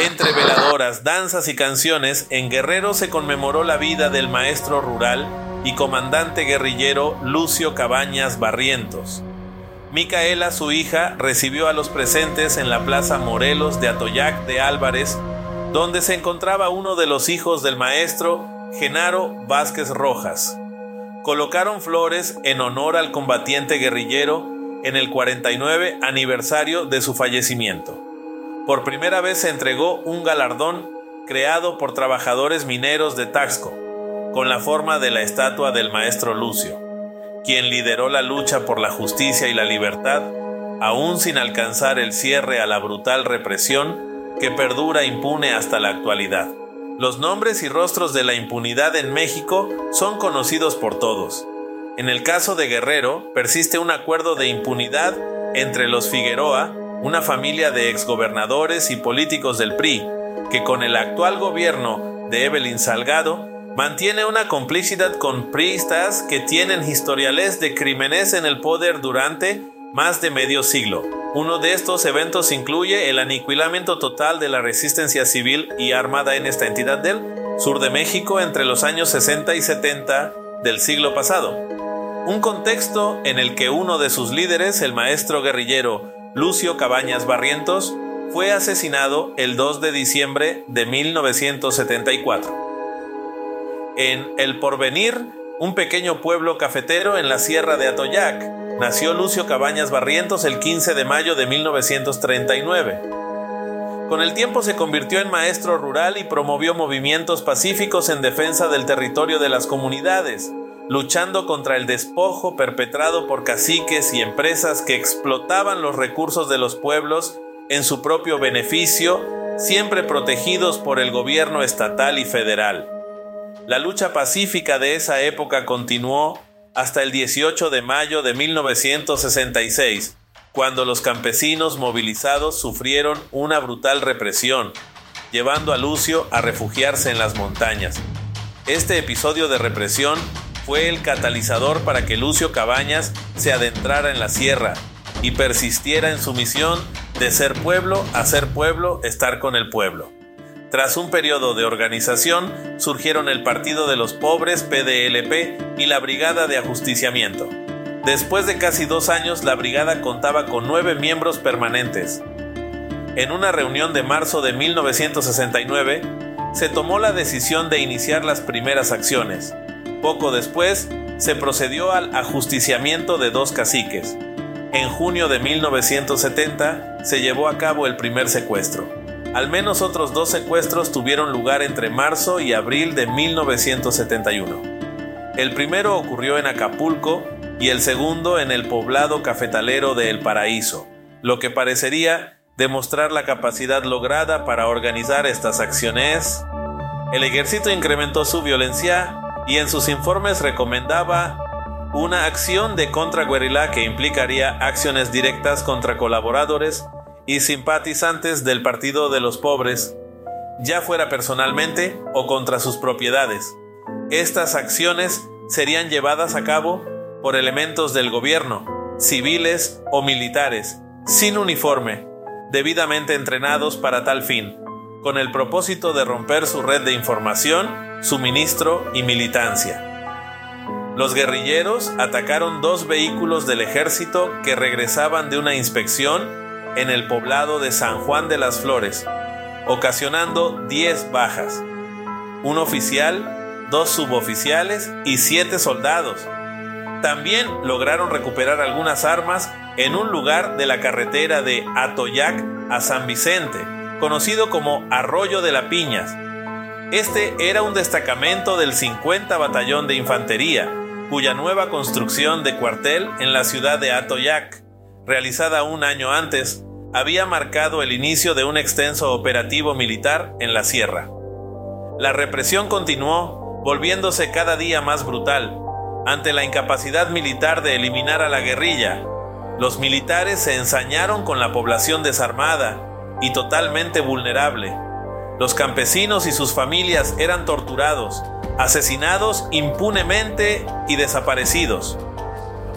Entre veladoras, danzas y canciones, en Guerrero se conmemoró la vida del maestro rural y comandante guerrillero Lucio Cabañas Barrientos. Micaela, su hija, recibió a los presentes en la Plaza Morelos de Atoyac de Álvarez, donde se encontraba uno de los hijos del maestro, Genaro Vázquez Rojas. Colocaron flores en honor al combatiente guerrillero en el 49 aniversario de su fallecimiento por primera vez se entregó un galardón creado por trabajadores mineros de Taxco, con la forma de la estatua del maestro Lucio, quien lideró la lucha por la justicia y la libertad, aún sin alcanzar el cierre a la brutal represión que perdura impune hasta la actualidad. Los nombres y rostros de la impunidad en México son conocidos por todos. En el caso de Guerrero, persiste un acuerdo de impunidad entre los Figueroa, una familia de exgobernadores y políticos del PRI, que con el actual gobierno de Evelyn Salgado mantiene una complicidad con priistas que tienen historiales de crímenes en el poder durante más de medio siglo. Uno de estos eventos incluye el aniquilamiento total de la resistencia civil y armada en esta entidad del sur de México entre los años 60 y 70 del siglo pasado. Un contexto en el que uno de sus líderes, el maestro guerrillero Lucio Cabañas Barrientos, fue asesinado el 2 de diciembre de 1974. En El Porvenir, un pequeño pueblo cafetero en la sierra de Atoyac, nació Lucio Cabañas Barrientos el 15 de mayo de 1939. Con el tiempo se convirtió en maestro rural y promovió movimientos pacíficos en defensa del territorio de las comunidades, luchando contra el despojo perpetrado por caciques y empresas que explotaban los recursos de los pueblos en su propio beneficio, siempre protegidos por el gobierno estatal y federal. La lucha pacífica de esa época continuó hasta el 18 de mayo de 1966, cuando los campesinos movilizados sufrieron una brutal represión, llevando a Lucio a refugiarse en las montañas. Este episodio de represión fue el catalizador para que Lucio Cabañas se adentrara en la sierra y persistiera en su misión de ser pueblo, hacer pueblo, estar con el pueblo. Tras un periodo de organización, surgieron el Partido de los Pobres, PDLP, y la Brigada de Ajusticiamiento. Después de casi dos años, la brigada contaba con nueve miembros permanentes. En una reunión de marzo de 1969, se tomó la decisión de iniciar las primeras acciones. Poco después, se procedió al ajusticiamiento de dos caciques. En junio de 1970 se llevó a cabo el primer secuestro. Al menos otros dos secuestros tuvieron lugar entre marzo y abril de 1971. El primero ocurrió en Acapulco y el segundo en el poblado cafetalero de El Paraíso, lo que parecería demostrar la capacidad lograda para organizar estas acciones. El ejército incrementó su violencia y en sus informes recomendaba una acción de contraguerrilla que implicaría acciones directas contra colaboradores y simpatizantes del Partido de los Pobres, ya fuera personalmente o contra sus propiedades. Estas acciones serían llevadas a cabo por elementos del gobierno, civiles o militares, sin uniforme, debidamente entrenados para tal fin, con el propósito de romper su red de información suministro y militancia. Los guerrilleros atacaron dos vehículos del ejército que regresaban de una inspección en el poblado de San Juan de las Flores, ocasionando 10 bajas, un oficial, dos suboficiales y siete soldados. También lograron recuperar algunas armas en un lugar de la carretera de Atoyac a San Vicente, conocido como Arroyo de la Piñas, este era un destacamento del 50 Batallón de Infantería, cuya nueva construcción de cuartel en la ciudad de Atoyac, realizada un año antes, había marcado el inicio de un extenso operativo militar en la sierra. La represión continuó, volviéndose cada día más brutal. Ante la incapacidad militar de eliminar a la guerrilla, los militares se ensañaron con la población desarmada y totalmente vulnerable, los campesinos y sus familias eran torturados, asesinados impunemente y desaparecidos.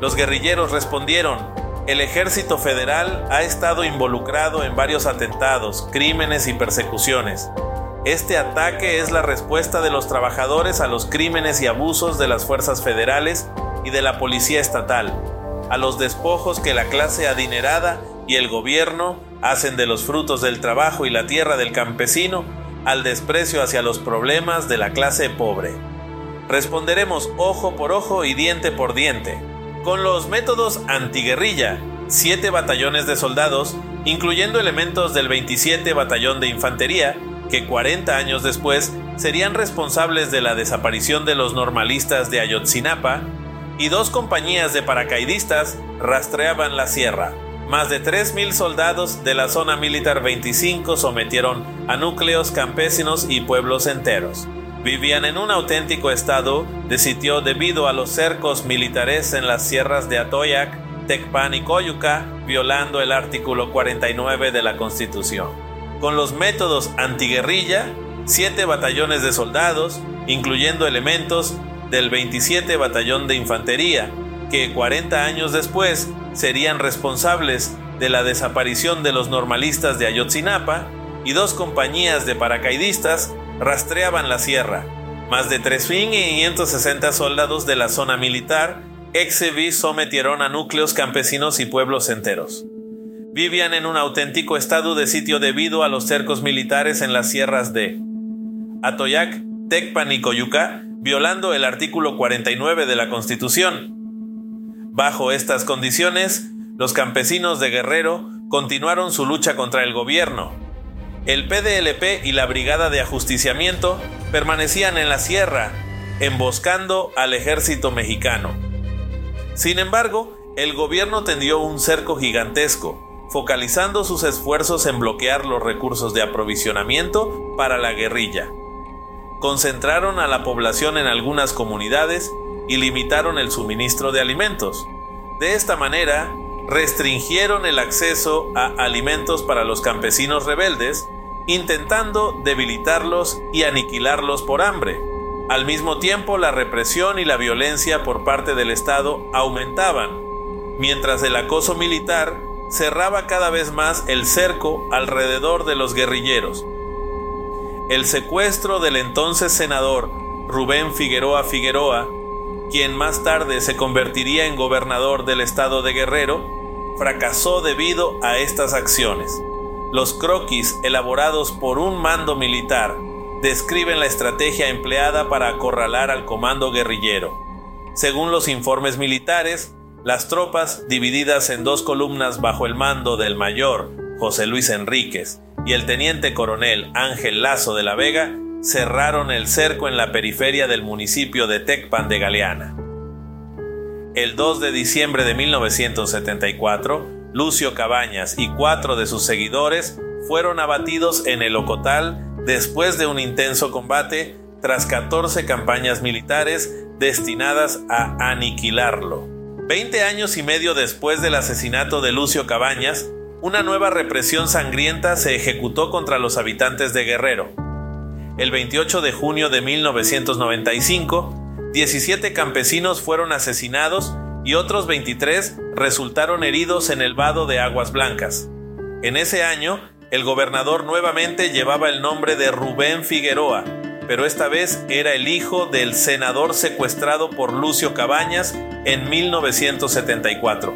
Los guerrilleros respondieron, el ejército federal ha estado involucrado en varios atentados, crímenes y persecuciones. Este ataque es la respuesta de los trabajadores a los crímenes y abusos de las fuerzas federales y de la policía estatal, a los despojos que la clase adinerada y el gobierno hacen de los frutos del trabajo y la tierra del campesino, al desprecio hacia los problemas de la clase pobre. Responderemos ojo por ojo y diente por diente. Con los métodos antiguerrilla, siete batallones de soldados, incluyendo elementos del 27 Batallón de Infantería, que 40 años después serían responsables de la desaparición de los normalistas de Ayotzinapa, y dos compañías de paracaidistas rastreaban la sierra. Más de 3.000 soldados de la zona militar 25 sometieron a núcleos campesinos y pueblos enteros vivían en un auténtico estado de sitio debido a los cercos militares en las sierras de Atoyac, Tecpan y Coyuca, violando el artículo 49 de la Constitución. Con los métodos antiguerrilla, siete batallones de soldados, incluyendo elementos del 27 Batallón de Infantería, que 40 años después serían responsables de la desaparición de los normalistas de Ayotzinapa, y dos compañías de paracaidistas rastreaban la sierra. Más de 3.560 soldados de la zona militar ex sometieron a núcleos campesinos y pueblos enteros. Vivían en un auténtico estado de sitio debido a los cercos militares en las sierras de Atoyac, Tecpan y Coyuca, violando el artículo 49 de la Constitución. Bajo estas condiciones, los campesinos de Guerrero continuaron su lucha contra el gobierno, el PDLP y la Brigada de Ajusticiamiento permanecían en la sierra, emboscando al ejército mexicano. Sin embargo, el gobierno tendió un cerco gigantesco, focalizando sus esfuerzos en bloquear los recursos de aprovisionamiento para la guerrilla. Concentraron a la población en algunas comunidades y limitaron el suministro de alimentos. De esta manera, restringieron el acceso a alimentos para los campesinos rebeldes, intentando debilitarlos y aniquilarlos por hambre. Al mismo tiempo, la represión y la violencia por parte del Estado aumentaban, mientras el acoso militar cerraba cada vez más el cerco alrededor de los guerrilleros. El secuestro del entonces senador Rubén Figueroa Figueroa quien más tarde se convertiría en gobernador del estado de Guerrero, fracasó debido a estas acciones. Los croquis elaborados por un mando militar describen la estrategia empleada para acorralar al comando guerrillero. Según los informes militares, las tropas, divididas en dos columnas bajo el mando del mayor José Luis Enríquez y el teniente coronel Ángel Lazo de la Vega, cerraron el cerco en la periferia del municipio de Tecpan de Galeana. El 2 de diciembre de 1974, Lucio Cabañas y cuatro de sus seguidores fueron abatidos en el Ocotal después de un intenso combate tras 14 campañas militares destinadas a aniquilarlo. Veinte años y medio después del asesinato de Lucio Cabañas, una nueva represión sangrienta se ejecutó contra los habitantes de Guerrero el 28 de junio de 1995, 17 campesinos fueron asesinados y otros 23 resultaron heridos en el vado de Aguas Blancas. En ese año, el gobernador nuevamente llevaba el nombre de Rubén Figueroa, pero esta vez era el hijo del senador secuestrado por Lucio Cabañas en 1974.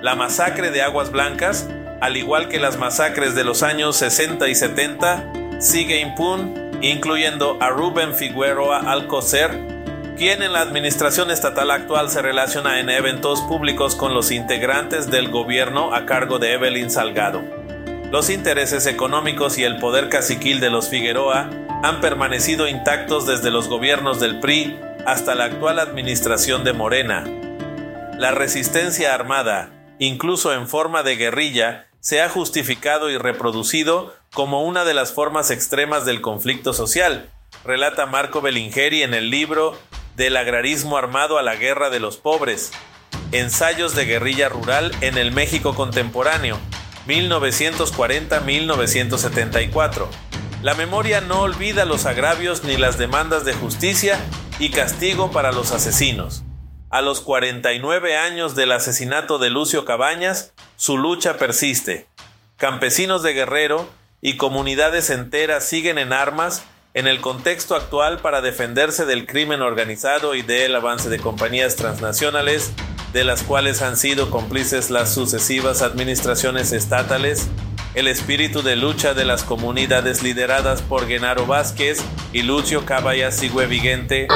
La masacre de Aguas Blancas, al igual que las masacres de los años 60 y 70, sigue impune incluyendo a Rubén Figueroa Alcocer, quien en la administración estatal actual se relaciona en eventos públicos con los integrantes del gobierno a cargo de Evelyn Salgado. Los intereses económicos y el poder caciquil de los Figueroa han permanecido intactos desde los gobiernos del PRI hasta la actual administración de Morena. La resistencia armada, incluso en forma de guerrilla, se ha justificado y reproducido como una de las formas extremas del conflicto social, relata Marco Bellingeri en el libro Del agrarismo armado a la guerra de los pobres, Ensayos de guerrilla rural en el México contemporáneo, 1940-1974. La memoria no olvida los agravios ni las demandas de justicia y castigo para los asesinos. A los 49 años del asesinato de Lucio Cabañas, su lucha persiste. Campesinos de Guerrero y comunidades enteras siguen en armas en el contexto actual para defenderse del crimen organizado y del avance de compañías transnacionales, de las cuales han sido cómplices las sucesivas administraciones estatales, el espíritu de lucha de las comunidades lideradas por Genaro Vázquez y Lucio Caballas vigente.